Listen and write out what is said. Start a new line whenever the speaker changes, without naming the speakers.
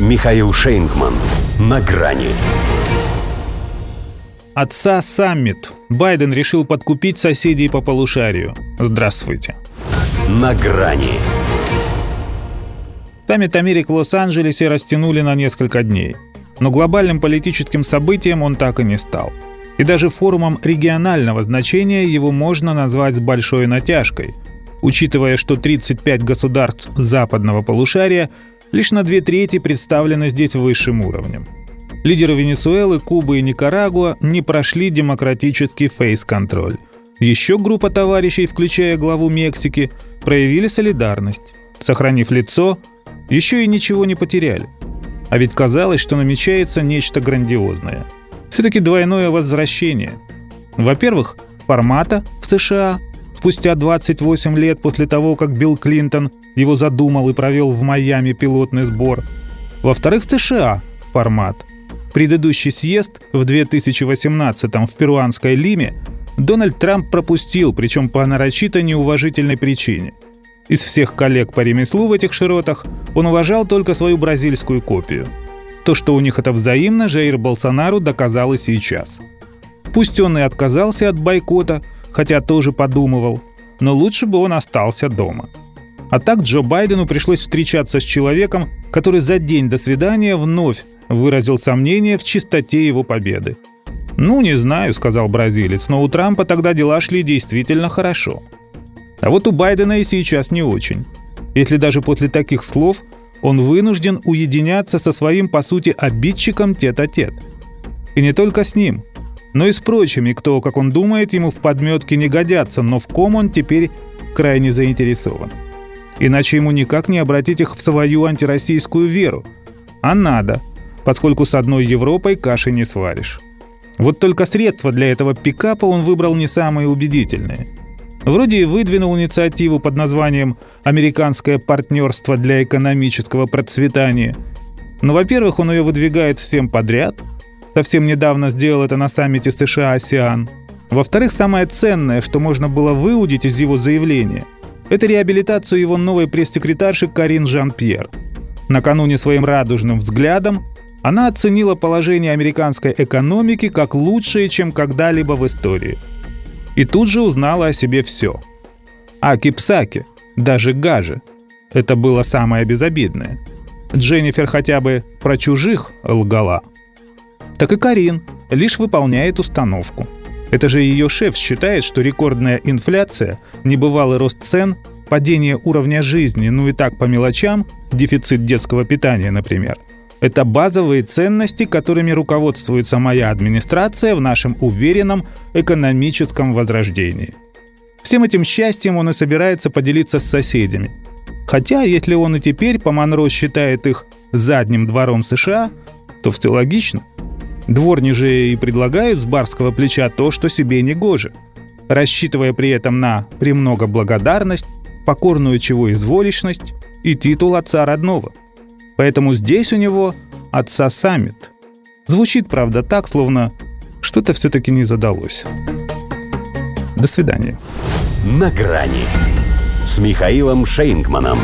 Михаил Шейнгман. На грани.
Отца саммит. Байден решил подкупить соседей по полушарию. Здравствуйте.
На грани.
Саммит Америк в Лос-Анджелесе растянули на несколько дней. Но глобальным политическим событием он так и не стал. И даже форумом регионального значения его можно назвать с большой натяжкой, учитывая, что 35 государств западного полушария лишь на две трети представлены здесь высшим уровнем. Лидеры Венесуэлы, Кубы и Никарагуа не прошли демократический фейс-контроль. Еще группа товарищей, включая главу Мексики, проявили солидарность. Сохранив лицо, еще и ничего не потеряли. А ведь казалось, что намечается нечто грандиозное. Все-таки двойное возвращение. Во-первых, формата в США спустя 28 лет после того, как Билл Клинтон его задумал и провел в Майами пилотный сбор. Во-вторых, США формат – Предыдущий съезд в 2018 в перуанской Лиме Дональд Трамп пропустил, причем по нарочито неуважительной причине. Из всех коллег по ремеслу в этих широтах он уважал только свою бразильскую копию. То, что у них это взаимно, Жаир Болсонару доказал и сейчас. Пусть он и отказался от бойкота, хотя тоже подумывал, но лучше бы он остался дома. А так Джо Байдену пришлось встречаться с человеком, который за день до свидания вновь выразил сомнение в чистоте его победы. «Ну, не знаю», — сказал бразилец, «но у Трампа тогда дела шли действительно хорошо. А вот у Байдена и сейчас не очень. Если даже после таких слов он вынужден уединяться со своим, по сути, обидчиком тет-а-тет. И не только с ним, но и с прочими, кто, как он думает, ему в подметке не годятся, но в ком он теперь крайне заинтересован. Иначе ему никак не обратить их в свою антироссийскую веру. А надо – поскольку с одной Европой каши не сваришь. Вот только средства для этого пикапа он выбрал не самые убедительные. Вроде и выдвинул инициативу под названием «Американское партнерство для экономического процветания». Но, во-первых, он ее выдвигает всем подряд. Совсем недавно сделал это на саммите США-АСИАН. Во-вторых, самое ценное, что можно было выудить из его заявления, это реабилитацию его новой пресс-секретарши Карин Жан-Пьер. Накануне своим радужным взглядом она оценила положение американской экономики как лучшее, чем когда-либо в истории. И тут же узнала о себе все. Аки-псаки, даже гаже. Это было самое безобидное. Дженнифер хотя бы про чужих лгала. Так и Карин лишь выполняет установку. Это же ее шеф считает, что рекордная инфляция, небывалый рост цен, падение уровня жизни, ну и так по мелочам, дефицит детского питания, например – это базовые ценности, которыми руководствуется моя администрация в нашем уверенном экономическом возрождении. Всем этим счастьем он и собирается поделиться с соседями. Хотя, если он и теперь по Монро считает их задним двором США, то все логично. Дворни же и предлагают с барского плеча то, что себе не гоже, рассчитывая при этом на премного благодарность, покорную чего изволищность и титул отца родного – Поэтому здесь у него отца саммит. Звучит, правда, так, словно что-то все-таки не задалось. До свидания.
На грани с Михаилом Шейнгманом.